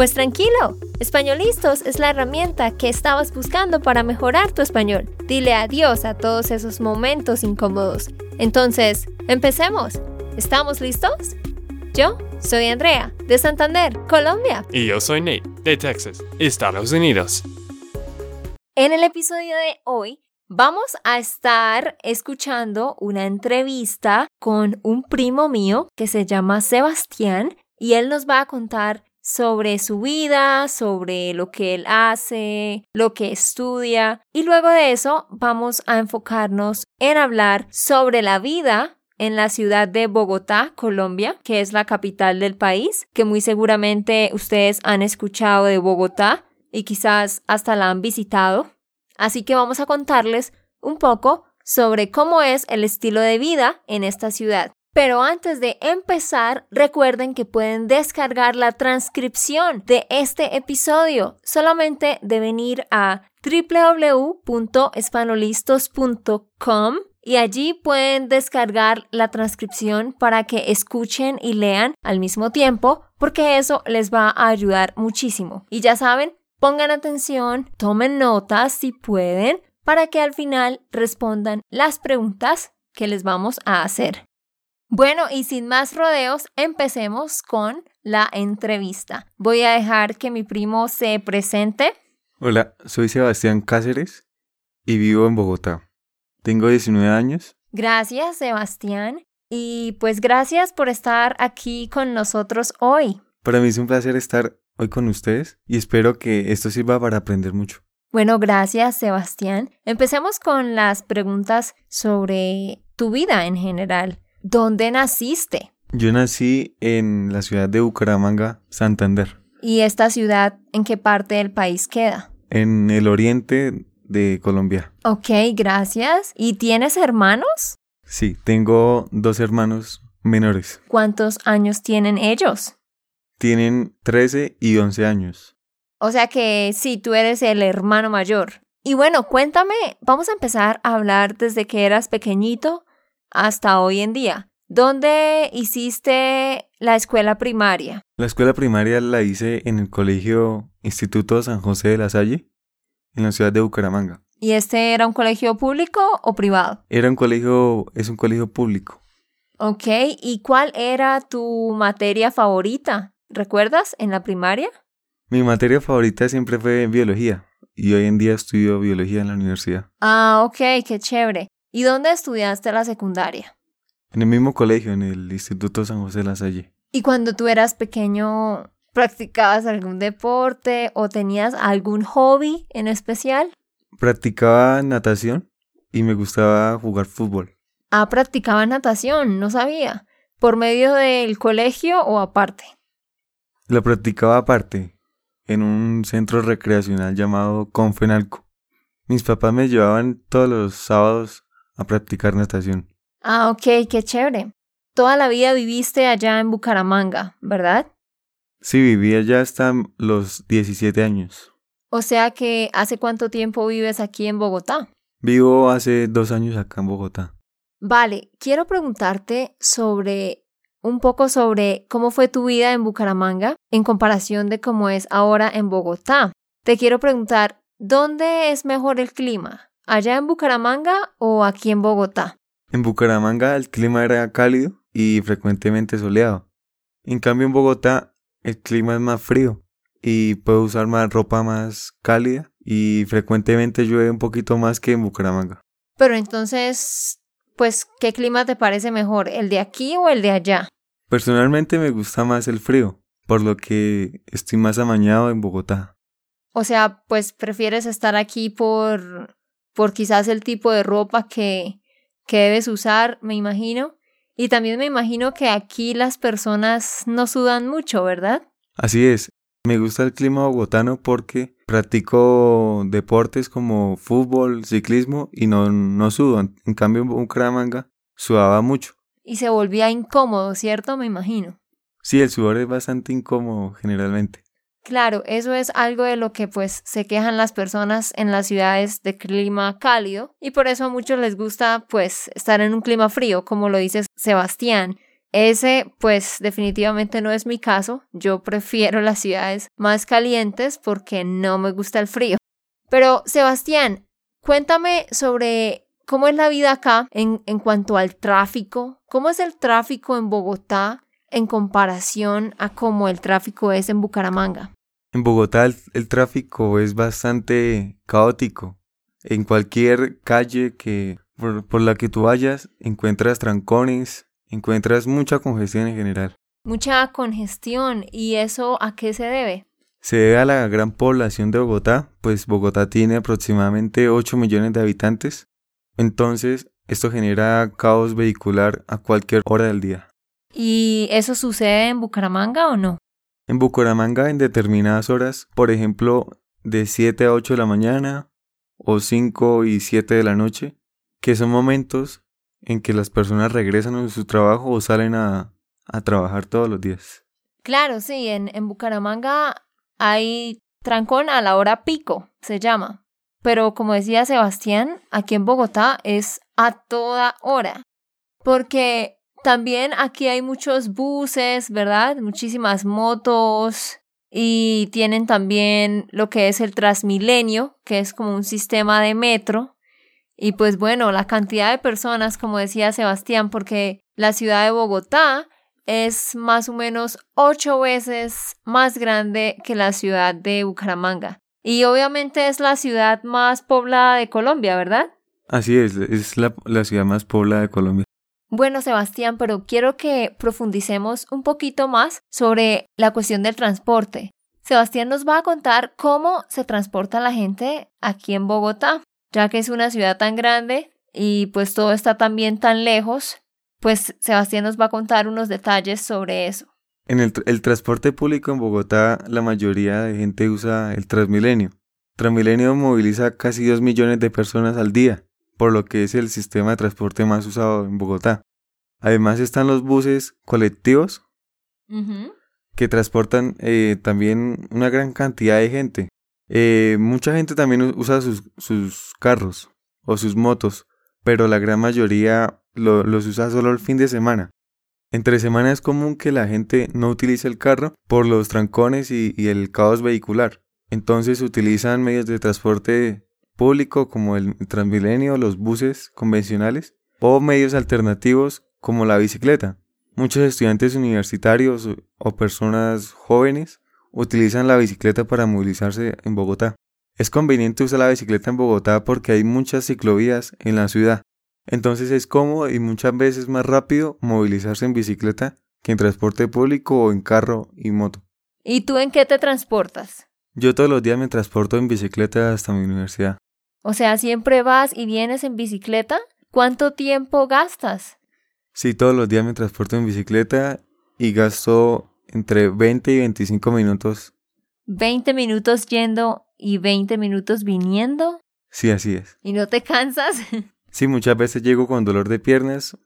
Pues tranquilo, Españolistos es la herramienta que estabas buscando para mejorar tu español. Dile adiós a todos esos momentos incómodos. Entonces, empecemos. ¿Estamos listos? Yo soy Andrea, de Santander, Colombia. Y yo soy Nate, de Texas, Estados Unidos. En el episodio de hoy vamos a estar escuchando una entrevista con un primo mío que se llama Sebastián y él nos va a contar sobre su vida, sobre lo que él hace, lo que estudia y luego de eso vamos a enfocarnos en hablar sobre la vida en la ciudad de Bogotá, Colombia, que es la capital del país, que muy seguramente ustedes han escuchado de Bogotá y quizás hasta la han visitado. Así que vamos a contarles un poco sobre cómo es el estilo de vida en esta ciudad. Pero antes de empezar, recuerden que pueden descargar la transcripción de este episodio. Solamente deben ir a www.espanolistos.com y allí pueden descargar la transcripción para que escuchen y lean al mismo tiempo, porque eso les va a ayudar muchísimo. Y ya saben, pongan atención, tomen notas si pueden, para que al final respondan las preguntas que les vamos a hacer. Bueno, y sin más rodeos, empecemos con la entrevista. Voy a dejar que mi primo se presente. Hola, soy Sebastián Cáceres y vivo en Bogotá. Tengo 19 años. Gracias, Sebastián. Y pues gracias por estar aquí con nosotros hoy. Para mí es un placer estar hoy con ustedes y espero que esto sirva para aprender mucho. Bueno, gracias, Sebastián. Empecemos con las preguntas sobre tu vida en general. ¿Dónde naciste? Yo nací en la ciudad de Bucaramanga, Santander. ¿Y esta ciudad en qué parte del país queda? En el oriente de Colombia. Ok, gracias. ¿Y tienes hermanos? Sí, tengo dos hermanos menores. ¿Cuántos años tienen ellos? Tienen 13 y 11 años. O sea que sí, tú eres el hermano mayor. Y bueno, cuéntame, vamos a empezar a hablar desde que eras pequeñito hasta hoy en día. ¿Dónde hiciste la escuela primaria? La escuela primaria la hice en el colegio Instituto San José de la Salle, en la ciudad de Bucaramanga. ¿Y este era un colegio público o privado? Era un colegio, es un colegio público. Ok, ¿y cuál era tu materia favorita? ¿Recuerdas en la primaria? Mi materia favorita siempre fue biología y hoy en día estudio biología en la universidad. Ah, ok, qué chévere. ¿Y dónde estudiaste la secundaria? En el mismo colegio, en el Instituto San José de la Salle. ¿Y cuando tú eras pequeño, practicabas algún deporte o tenías algún hobby en especial? Practicaba natación y me gustaba jugar fútbol. Ah, practicaba natación, no sabía. ¿Por medio del colegio o aparte? La practicaba aparte, en un centro recreacional llamado Confenalco. Mis papás me llevaban todos los sábados a practicar natación. Ah, ok, qué chévere. Toda la vida viviste allá en Bucaramanga, ¿verdad? Sí, viví allá hasta los 17 años. O sea que, ¿hace cuánto tiempo vives aquí en Bogotá? Vivo hace dos años acá en Bogotá. Vale, quiero preguntarte sobre un poco sobre cómo fue tu vida en Bucaramanga en comparación de cómo es ahora en Bogotá. Te quiero preguntar, ¿dónde es mejor el clima? ¿Allá en Bucaramanga o aquí en Bogotá? En Bucaramanga el clima era cálido y frecuentemente soleado. En cambio en Bogotá el clima es más frío y puedo usar más ropa más cálida y frecuentemente llueve un poquito más que en Bucaramanga. Pero entonces, pues, ¿qué clima te parece mejor, el de aquí o el de allá? Personalmente me gusta más el frío, por lo que estoy más amañado en Bogotá. O sea, pues prefieres estar aquí por por quizás el tipo de ropa que que debes usar, me imagino. Y también me imagino que aquí las personas no sudan mucho, ¿verdad? Así es. Me gusta el clima bogotano porque practico deportes como fútbol, ciclismo y no, no sudo. En cambio en Bucaramanga sudaba mucho. Y se volvía incómodo, ¿cierto? Me imagino. Sí, el sudor es bastante incómodo generalmente. Claro, eso es algo de lo que pues se quejan las personas en las ciudades de clima cálido y por eso a muchos les gusta pues estar en un clima frío, como lo dice Sebastián. Ese pues definitivamente no es mi caso, yo prefiero las ciudades más calientes porque no me gusta el frío. Pero Sebastián, cuéntame sobre cómo es la vida acá en, en cuanto al tráfico, cómo es el tráfico en Bogotá en comparación a cómo el tráfico es en Bucaramanga? En Bogotá el, tráfico es bastante caótico. En cualquier calle que por, por, la que tú vayas encuentras trancones, encuentras mucha congestión en general. Mucha congestión. ¿Y eso a qué se debe? Se debe a la gran población de Bogotá, pues Bogotá tiene aproximadamente 8 millones de habitantes. Entonces, esto genera caos vehicular a cualquier hora del día. ¿Y eso sucede en Bucaramanga o no? En Bucaramanga en determinadas horas, por ejemplo, de 7 a 8 de la mañana o 5 y 7 de la noche, que son momentos en que las personas regresan a su trabajo o salen a, a trabajar todos los días. Claro, sí, en, en Bucaramanga hay trancón a la hora pico, se llama. Pero como decía Sebastián, aquí en Bogotá es a toda hora. Porque también aquí hay muchos buses, ¿verdad? Muchísimas motos y tienen también lo que es el Transmilenio, que es como un sistema de metro. Y pues bueno, la cantidad de personas, como decía Sebastián, porque la ciudad de Bogotá es más o menos ocho veces más grande que la ciudad de Bucaramanga. Y obviamente es la ciudad más poblada de Colombia, ¿verdad? Así es, es la, la ciudad más poblada de Colombia. Bueno, Sebastián, pero quiero que profundicemos un poquito más sobre la cuestión del transporte. Sebastián nos va a contar cómo se transporta la gente aquí en Bogotá, ya que es una ciudad tan grande y pues todo está también tan lejos, pues Sebastián nos va a contar unos detalles sobre eso. En el, transporte público en Bogotá, la mayoría de gente usa el Transmilenio. Transmilenio moviliza casi 2 millones de personas al día por lo que es el sistema de transporte más usado en Bogotá. Además están los buses colectivos que transportan eh, también una gran cantidad de gente. Eh, mucha gente también usa sus, sus, carros o sus motos, pero la gran mayoría los usa solo el fin de semana. Entre semana es común que la gente no utilice el carro por los trancones y, y el caos vehicular. Entonces utilizan medios de transporte público como el Transmilenio, los buses convencionales o medios alternativos como la bicicleta. Muchos estudiantes universitarios o personas jóvenes utilizan la bicicleta para movilizarse en Bogotá. Es conveniente usar la bicicleta en Bogotá porque hay muchas ciclovías en la ciudad. Entonces es cómodo y muchas veces más rápido movilizarse en bicicleta que en transporte público o en carro y moto. ¿Y tú en qué te transportas? Yo todos los días me transporto en bicicleta hasta mi universidad. O sea, siempre vas y vienes en bicicleta. ¿Cuánto tiempo gastas? Sí, todos los días me transporto en bicicleta y gasto entre 20 y 25 minutos. ¿20 minutos yendo y 20 minutos viniendo? Sí, así es. ¿Y no te cansas? sí, muchas veces llego con dolor de piernas,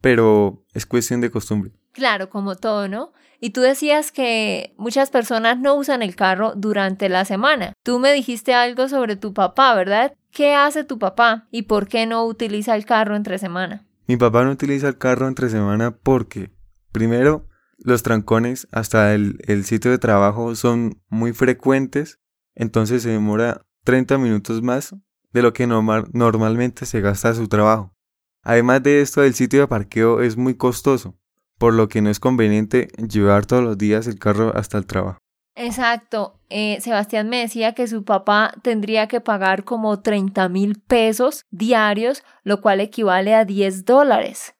pero es cuestión de costumbre. Claro, como todo, ¿no? Y tú decías que muchas personas no usan el carro durante la semana. Tú me dijiste algo sobre tu papá, ¿verdad? ¿Qué hace tu papá y por qué no utiliza el carro entre semana? Mi papá no utiliza el carro entre semana porque, primero, los trancones hasta el, sitio de trabajo son muy frecuentes, entonces se demora 30 minutos más de lo que normal, normalmente se gasta su trabajo. Además de esto, el sitio de parqueo es muy costoso, por lo que no es conveniente llevar todos los días el carro hasta el trabajo. Exacto. Eh, Sebastián me decía que su papá tendría que pagar como 30 mil pesos diarios, lo cual equivale a 10 dólares.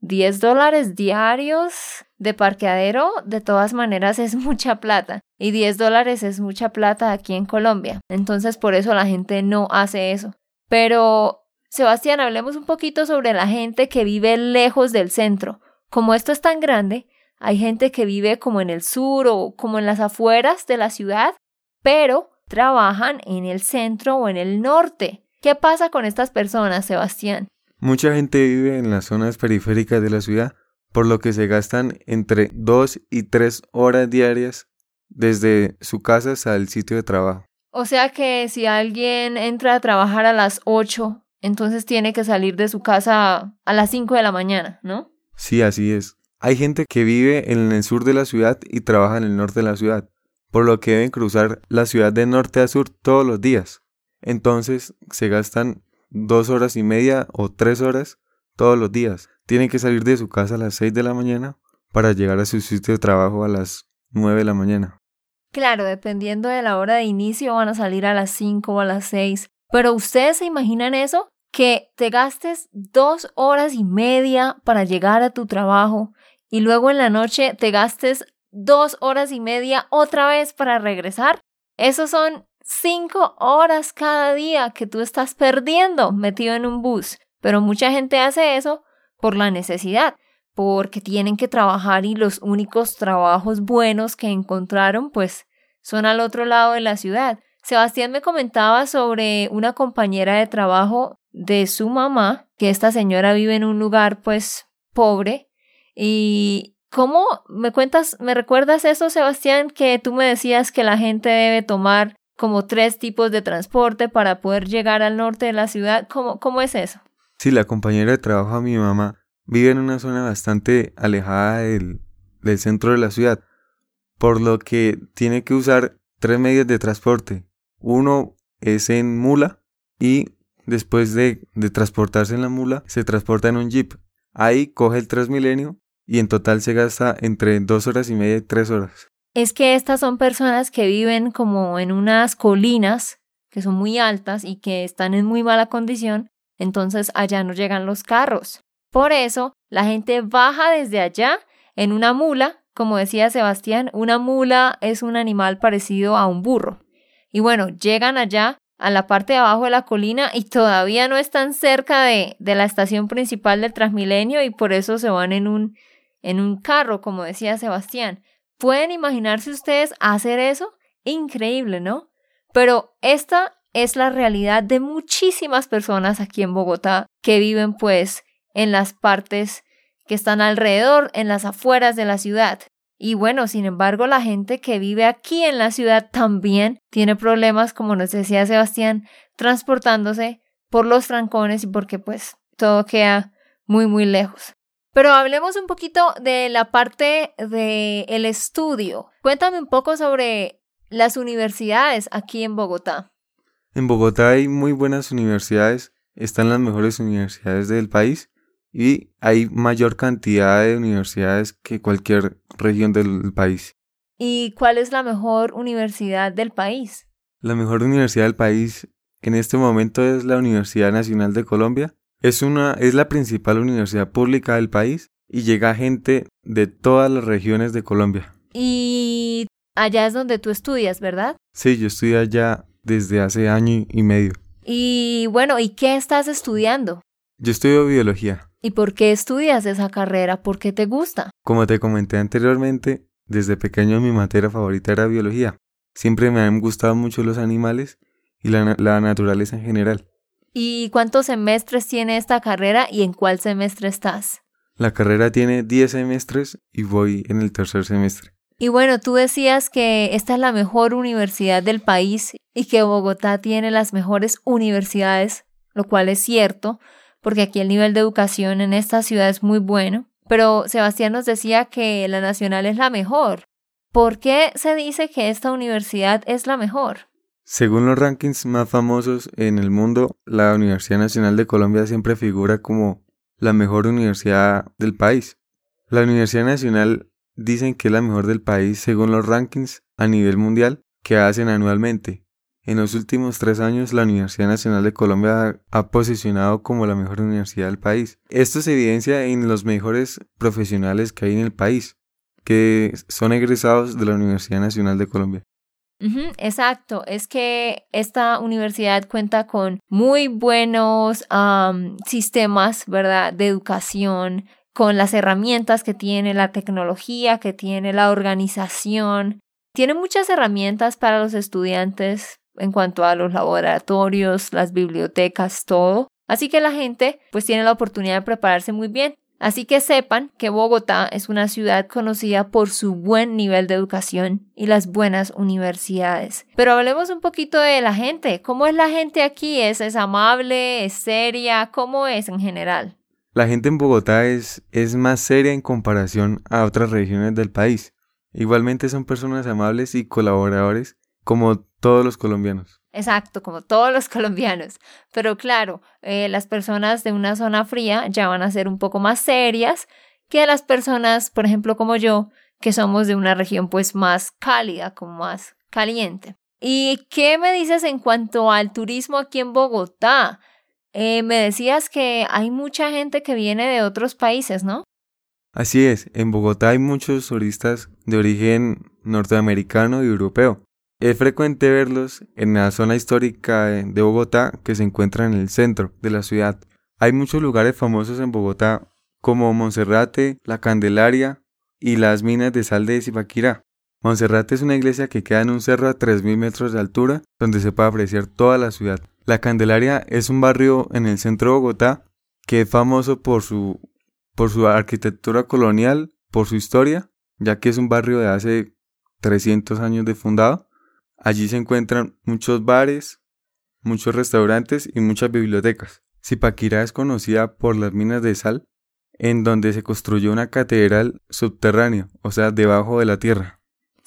10 dólares diarios de parqueadero, de todas maneras es mucha plata. Y 10 dólares es mucha plata aquí en Colombia. Entonces por eso la gente no hace eso. Pero, Sebastián, hablemos un poquito sobre la gente que vive lejos del centro. Como esto es tan grande, hay gente que vive como en el sur o como en las afueras de la ciudad, pero trabajan en el centro o en el norte. ¿Qué pasa con estas personas, Sebastián? Mucha gente vive en las zonas periféricas de la ciudad, por lo que se gastan entre 2 y 3 horas diarias desde su casa hasta el sitio de trabajo. O sea que si alguien entra a trabajar a las 8, entonces tiene que salir de su casa a las 5 de la mañana, ¿no? Sí, así es. Hay gente que vive en el sur de la ciudad y trabaja en el norte de la ciudad, por lo que deben cruzar la ciudad de norte a sur todos los días. Entonces se gastan dos horas y media o tres horas todos los días. Tienen que salir de su casa a las 6 de la mañana para llegar a su sitio de trabajo a las 9 de la mañana. Claro, dependiendo de la hora de inicio van a salir a las 5 o a las 6. Pero ustedes se imaginan eso? Que te gastes dos horas y media para llegar a tu trabajo y luego en la noche te gastes dos horas y media otra vez para regresar. Esos son cinco horas cada día que tú estás perdiendo metido en un bus. Pero mucha gente hace eso por la necesidad, porque tienen que trabajar y los únicos trabajos buenos que encontraron pues son al otro lado de la ciudad. Sebastián me comentaba sobre una compañera de trabajo de su mamá, que esta señora vive en un lugar pues pobre y ¿cómo me cuentas, me recuerdas eso Sebastián que tú me decías que la gente debe tomar como tres tipos de transporte para poder llegar al norte de la ciudad? ¿Cómo, cómo es eso? Sí, la compañera de trabajo de mi mamá vive en una zona bastante alejada del, del centro de la ciudad, por lo que tiene que usar tres medios de transporte. Uno es en mula y después de, transportarse en la mula se transporta en un jeep. Ahí coge el Transmilenio y en total se gasta entre dos horas y media y tres horas. Es que estas son personas que viven como en unas colinas que son muy altas y que están en muy mala condición, entonces allá no llegan los carros. Por eso la gente baja desde allá en una mula, como decía Sebastián, una mula es un animal parecido a un burro. Y bueno, llegan allá a la parte de abajo de la colina y todavía no están cerca de, de la estación principal del Transmilenio y por eso se van en un, en un carro, como decía Sebastián. ¿Pueden imaginarse ustedes hacer eso? Increíble, ¿no? Pero esta es la realidad de muchísimas personas aquí en Bogotá que viven pues en las partes que están alrededor, en las afueras de la ciudad. Y bueno, sin embargo, la gente que vive aquí en la ciudad también tiene problemas, como nos decía Sebastián, transportándose por los trancones y porque pues todo queda muy, muy lejos. Pero hablemos un poquito de la parte del el estudio. Cuéntame un poco sobre las universidades aquí en Bogotá. En Bogotá hay muy buenas universidades, están las mejores universidades del país y hay mayor cantidad de universidades que cualquier región del país. ¿Y cuál es la mejor universidad del país? La mejor universidad del país en este momento es la Universidad Nacional de Colombia. Es una es la principal universidad pública del país y llega gente de todas las regiones de Colombia. Y allá es donde tú estudias, ¿verdad? Sí, yo estudio allá desde hace año y medio. Y bueno, ¿y qué estás estudiando? Yo estudio biología. ¿Y por qué estudias esa carrera? ¿Por qué te gusta? Como te comenté anteriormente, desde pequeño mi materia favorita era biología. Siempre me han gustado mucho los animales y la, la naturaleza en general. ¿Y cuántos semestres tiene esta carrera y en cuál semestre estás? La carrera tiene 10 semestres y voy en el tercer semestre. Y bueno, tú decías que esta es la mejor universidad del país y que Bogotá tiene las mejores universidades, lo cual es cierto, porque aquí el nivel de educación en esta ciudad es muy bueno. Pero Sebastián nos decía que la nacional es la mejor. ¿Por qué se dice que esta universidad es la mejor? Según los rankings más famosos en el mundo, la Universidad Nacional de Colombia siempre figura como la mejor universidad del país. La Universidad Nacional dicen que es la mejor del país según los rankings a nivel mundial que hacen anualmente. En los últimos tres años, la Universidad Nacional de Colombia ha posicionado como la mejor universidad del país. Esto se evidencia en los mejores profesionales que hay en el país, que son egresados de la Universidad Nacional de Colombia. exacto, es que esta universidad cuenta con muy buenos sistemas, ¿verdad?, de educación, con las herramientas que tiene, la tecnología que tiene, la organización. Tiene muchas herramientas para los estudiantes en cuanto a los laboratorios, las bibliotecas, todo. Así que la gente pues tiene la oportunidad de prepararse muy bien. Así que sepan que Bogotá es una ciudad conocida por su buen nivel de educación y las buenas universidades. Pero hablemos un poquito de la gente. ¿Cómo es la gente aquí? ¿Es, amable? ¿Es seria? ¿Cómo es en general? La gente en Bogotá es, es más seria en comparación a otras regiones del país. Igualmente son personas amables y colaboradores como todos los colombianos. Exacto, como todos los colombianos. Pero claro, eh, las personas de una zona fría ya van a ser un poco más serias que las personas, por ejemplo, como yo, que somos de una región pues más cálida, como más caliente. ¿Y qué me dices en cuanto al turismo aquí en Bogotá? Eh, me decías que hay mucha gente que viene de otros países, ¿no? Así es, en Bogotá hay muchos turistas de origen norteamericano y europeo. Es frecuente verlos en la zona histórica de Bogotá que se encuentra en el centro de la ciudad. Hay muchos lugares famosos en Bogotá como Monserrate, La Candelaria y las minas de sal de Zipaquirá. Monserrate es una iglesia que queda en un cerro a 3.000 metros de altura donde se puede apreciar toda la ciudad. La Candelaria es un barrio en el centro de Bogotá que es famoso por su, por su arquitectura colonial, por su historia, ya que es un barrio de hace 300 años de fundado Allí se encuentran muchos bares, muchos restaurantes y muchas bibliotecas. Zipaquirá es conocida por las minas de sal, en donde se construyó una catedral subterránea, o sea, debajo de la tierra.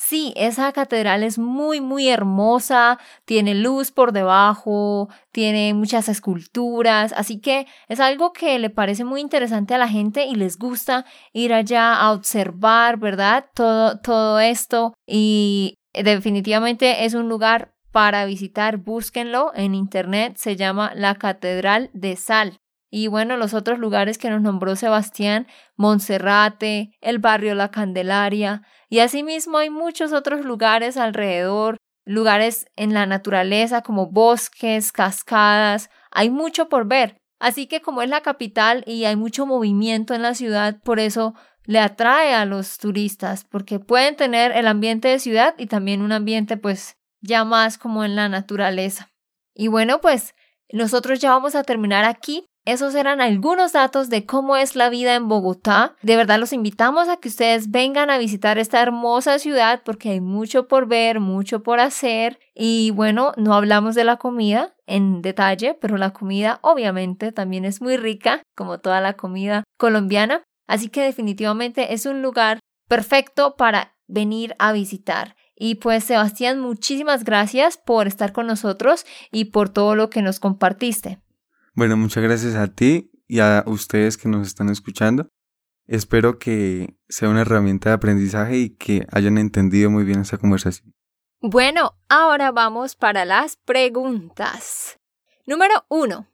Sí, esa catedral es muy, muy hermosa, tiene luz por debajo, tiene muchas esculturas, así que es algo que le parece muy interesante a la gente y les gusta ir allá a observar, ¿verdad? Todo, todo esto y Definitivamente es un lugar para visitar, búsquenlo en internet, se llama la Catedral de Sal. Y bueno, los otros lugares que nos nombró Sebastián, Monserrate, el barrio La Candelaria, y asimismo hay muchos otros lugares alrededor, lugares en la naturaleza como bosques, cascadas, hay mucho por ver. Así que como es la capital y hay mucho movimiento en la ciudad, por eso le atrae a los turistas porque pueden tener el ambiente de ciudad y también un ambiente pues ya más como en la naturaleza. Y bueno, pues nosotros ya vamos a terminar aquí. Esos eran algunos datos de cómo es la vida en Bogotá. De verdad los invitamos a que ustedes vengan a visitar esta hermosa ciudad porque hay mucho por ver, mucho por hacer. Y bueno, no hablamos de la comida en detalle, pero la comida obviamente también es muy rica, como toda la comida colombiana. Así que definitivamente es un lugar perfecto para venir a visitar. Y pues Sebastián, muchísimas gracias por estar con nosotros y por todo lo que nos compartiste. Bueno, muchas gracias a ti y a ustedes que nos están escuchando. Espero que sea una herramienta de aprendizaje y que hayan entendido muy bien esta conversación. Bueno, ahora vamos para las preguntas. Número uno.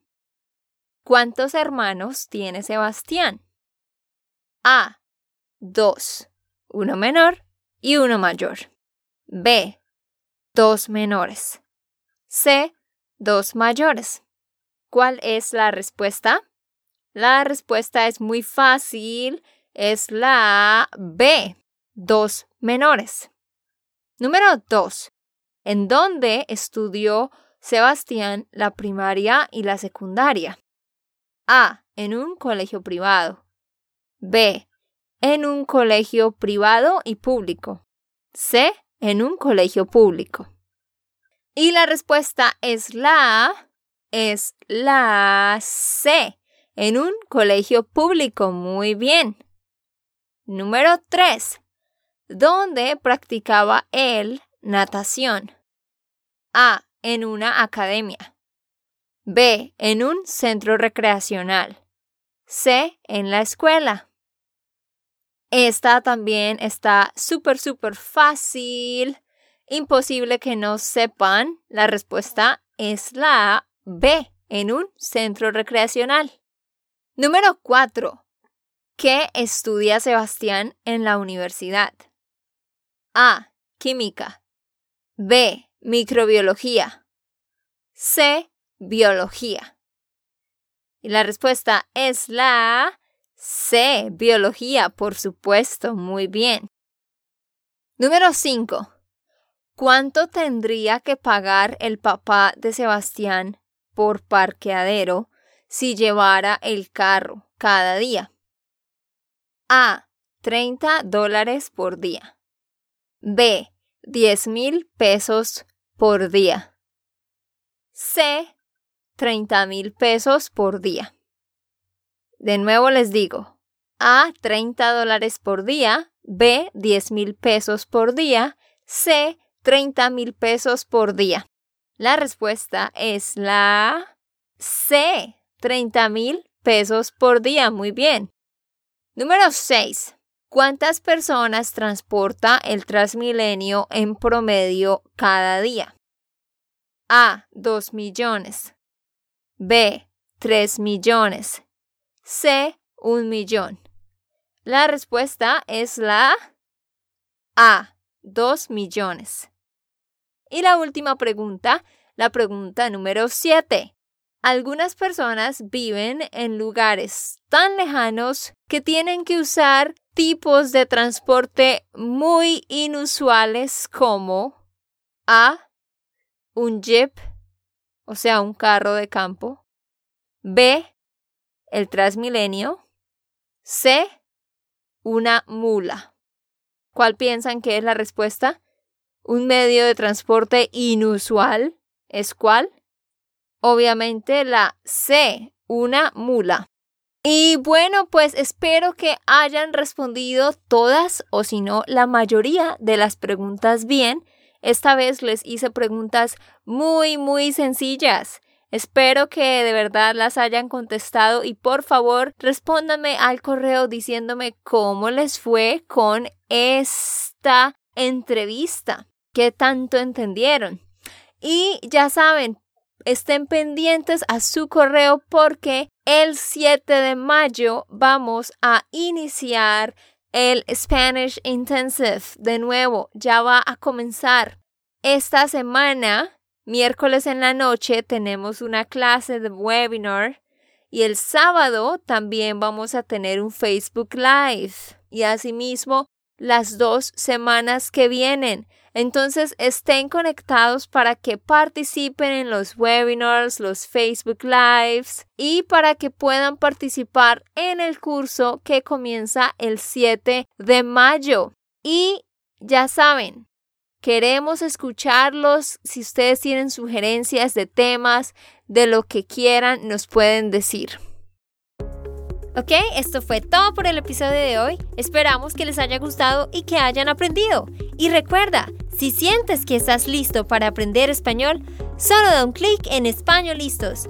¿Cuántos hermanos tiene Sebastián? A. Dos. Uno menor y uno mayor. B. Dos menores. C. Dos mayores. ¿Cuál es la respuesta? La respuesta es muy fácil. Es la B. Dos menores. Número dos. ¿En dónde estudió Sebastián la primaria y la secundaria? A. En un colegio privado. B. En un colegio privado y público. C. En un colegio público. Y la respuesta es la es la C. En un colegio público. Muy bien. Número 3. ¿Dónde practicaba él natación? A. En una academia. B. En un centro recreacional. C. En la escuela. Esta también está súper, súper fácil. Imposible que no sepan. La respuesta es la B, en un centro recreacional. Número 4. ¿Qué estudia Sebastián en la universidad? A. Química. B. Microbiología. C. Biología. Y la respuesta es la C. Biología, por supuesto. Muy bien. Número 5. ¿Cuánto tendría que pagar el papá de Sebastián por parqueadero si llevara el carro cada día? A. 30 dólares por día. B. 10 mil pesos por día. C. 30 mil pesos por día. De nuevo les digo, A. 30 dólares por día. B. 10 mil pesos por día. C. 30 mil pesos por día. La respuesta es la C. 30 mil pesos por día. Muy bien. Número 6. ¿Cuántas personas transporta el Transmilenio en promedio cada día? A. 2 millones. B. 3 millones. C. 1 millón. La respuesta es la A. 2 millones. Y la última pregunta, la pregunta número 7. Algunas personas viven en lugares tan lejanos que tienen que usar tipos de transporte muy inusuales como A. Un jeep, o sea, un carro de campo. B. El Transmilenio. C. Una mula. ¿Cuál piensan que es la respuesta? Un medio de transporte inusual. ¿Es cuál? Obviamente la C, una mula. Y bueno, pues espero que hayan respondido todas o si no la mayoría de las preguntas bien. Esta vez les hice preguntas muy, muy sencillas. Espero que de verdad las hayan contestado y por favor respóndanme al correo diciéndome cómo les fue con esta entrevista, qué tanto entendieron. Y ya saben, estén pendientes a su correo porque el 7 de mayo vamos a iniciar el Spanish Intensive. De nuevo, ya va a comenzar. Esta semana, miércoles en la noche, tenemos una clase de webinar y el sábado también vamos a tener un Facebook Live. Y asimismo, las dos semanas que vienen. Entonces estén conectados para que participen en los webinars, los Facebook Lives y para que puedan participar en el curso que comienza el 7 de mayo. Y ya saben, queremos escucharlos. Si ustedes tienen sugerencias de temas, de lo que quieran, nos pueden decir. Ok, esto fue todo por el episodio de hoy. Esperamos que les haya gustado y que hayan aprendido. Y recuerda, si sientes que estás listo para aprender español, solo da un clic en Español Listos.